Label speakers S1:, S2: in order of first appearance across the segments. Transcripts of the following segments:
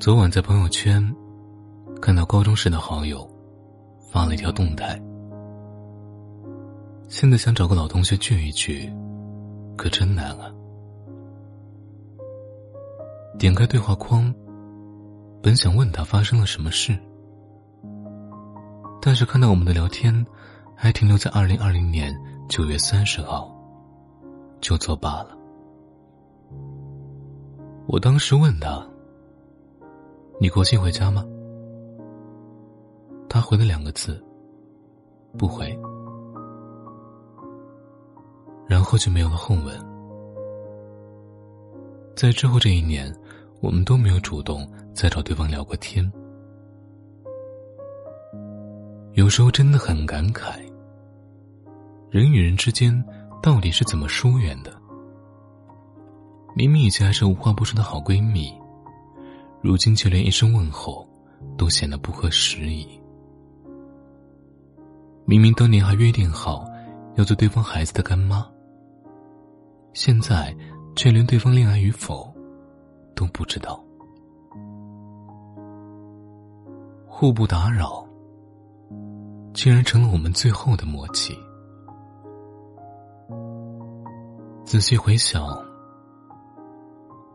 S1: 昨晚在朋友圈看到高中时的好友发了一条动态，现在想找个老同学聚一聚，可真难啊！点开对话框，本想问他发生了什么事，但是看到我们的聊天还停留在二零二零年九月三十号，就作罢了。我当时问他：“你国庆回家吗？”他回了两个字：“不回。”然后就没有了后文。在之后这一年，我们都没有主动再找对方聊过天。有时候真的很感慨，人与人之间到底是怎么疏远的？明明以前还是无话不说的好闺蜜，如今却连一声问候都显得不合时宜。明明当年还约定好要做对方孩子的干妈，现在却连对方恋爱与否都不知道。互不打扰，竟然成了我们最后的默契。仔细回想。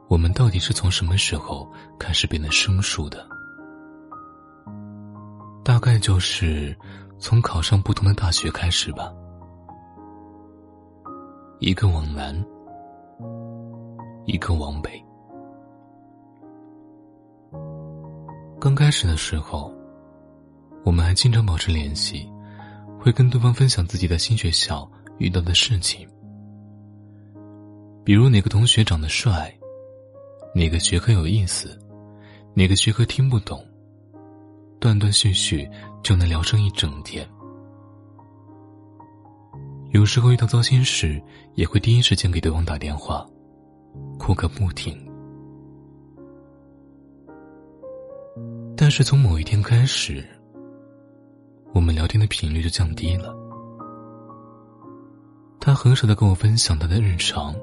S1: 我们到底是从什么时候开始变得生疏的？大概就是从考上不同的大学开始吧。一个往南，一个往北。刚开始的时候，我们还经常保持联系，会跟对方分享自己的新学校遇到的事情，比如哪个同学长得帅。哪个学科有意思，哪个学科听不懂，断断续续就能聊上一整天。有时候遇到糟心事，也会第一时间给对方打电话，哭个不停。但是从某一天开始，我们聊天的频率就降低了。他很少的跟我分享他的日常，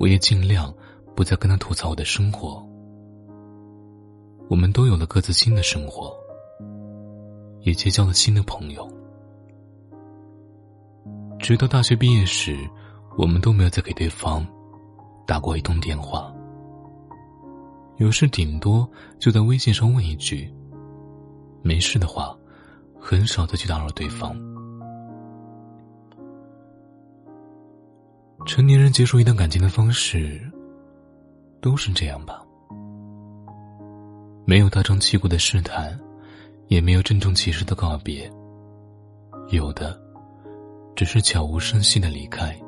S1: 我也尽量。不再跟他吐槽我的生活，我们都有了各自新的生活，也结交了新的朋友。直到大学毕业时，我们都没有再给对方打过一通电话。有事顶多就在微信上问一句：“没事的话，很少再去打扰对方。”成年人结束一段感情的方式。都是这样吧，没有大张旗鼓的试探，也没有郑重其事的告别，有的只是悄无声息的离开。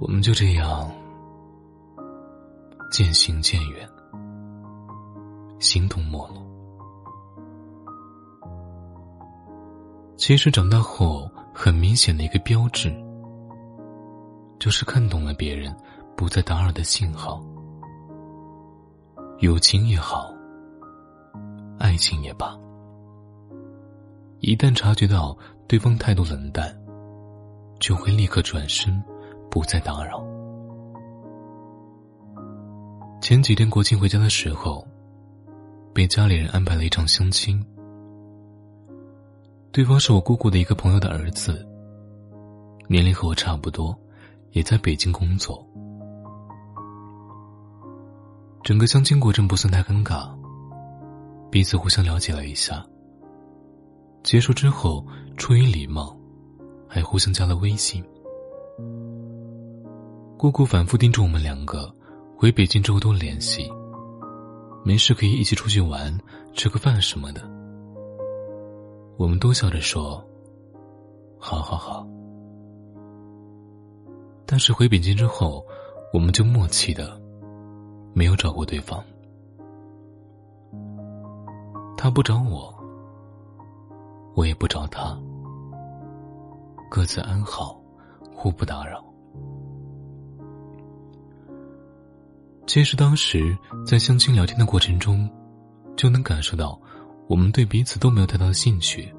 S1: 我们就这样渐行渐远，形同陌路。其实长大后，很明显的一个标志。就是看懂了别人不再打扰的信号，友情也好，爱情也罢，一旦察觉到对方态度冷淡，就会立刻转身，不再打扰。前几天国庆回家的时候，被家里人安排了一场相亲，对方是我姑姑的一个朋友的儿子，年龄和我差不多。也在北京工作，整个相亲过程不算太尴尬，彼此互相了解了一下。结束之后，出于礼貌，还互相加了微信。姑姑反复叮嘱我们两个，回北京之后多联系，没事可以一起出去玩，吃个饭什么的。我们都笑着说：“好好好。”但是回北京之后，我们就默契的没有找过对方。他不找我，我也不找他，各自安好，互不打扰。其实当时在相亲聊天的过程中，就能感受到我们对彼此都没有太大的兴趣，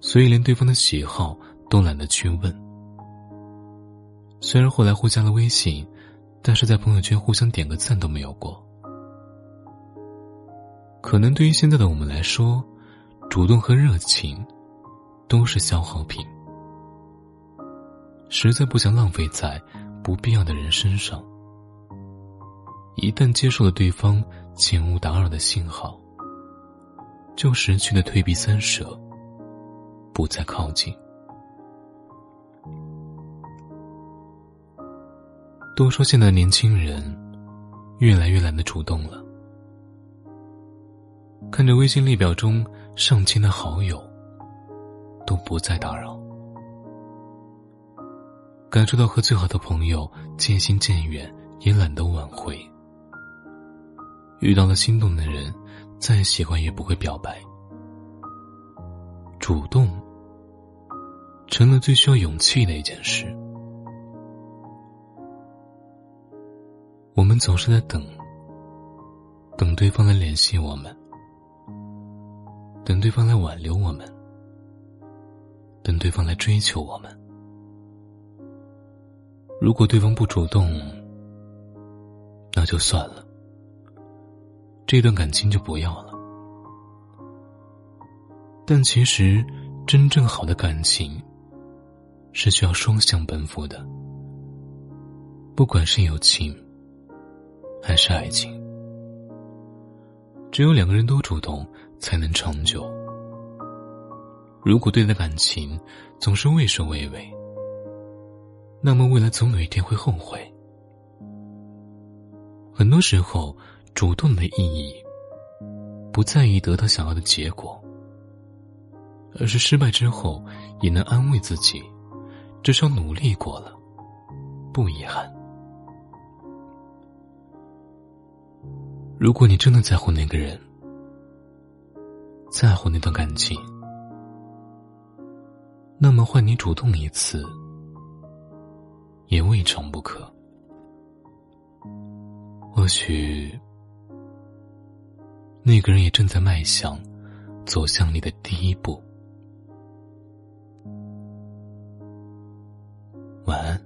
S1: 所以连对方的喜好都懒得去问。虽然后来互加了微信，但是在朋友圈互相点个赞都没有过。可能对于现在的我们来说，主动和热情都是消耗品，实在不想浪费在不必要的人身上。一旦接受了对方请勿打扰的信号，就失去了退避三舍，不再靠近。都说现在年轻人越来越懒得主动了。看着微信列表中上千的好友，都不再打扰，感受到和最好的朋友渐行渐远，也懒得挽回。遇到了心动的人，再喜欢也不会表白。主动成了最需要勇气的一件事。我们总是在等，等对方来联系我们，等对方来挽留我们，等对方来追求我们。如果对方不主动，那就算了，这段感情就不要了。但其实，真正好的感情是需要双向奔赴的，不管是友情。还是爱情，只有两个人都主动，才能长久。如果对待感情总是畏首畏尾，那么未来总有一天会后悔。很多时候，主动的意义不在于得到想要的结果，而是失败之后也能安慰自己，至少努力过了，不遗憾。如果你真的在乎那个人，在乎那段感情，那么换你主动一次，也未尝不可。或许，那个人也正在迈向，走向你的第一步。晚安。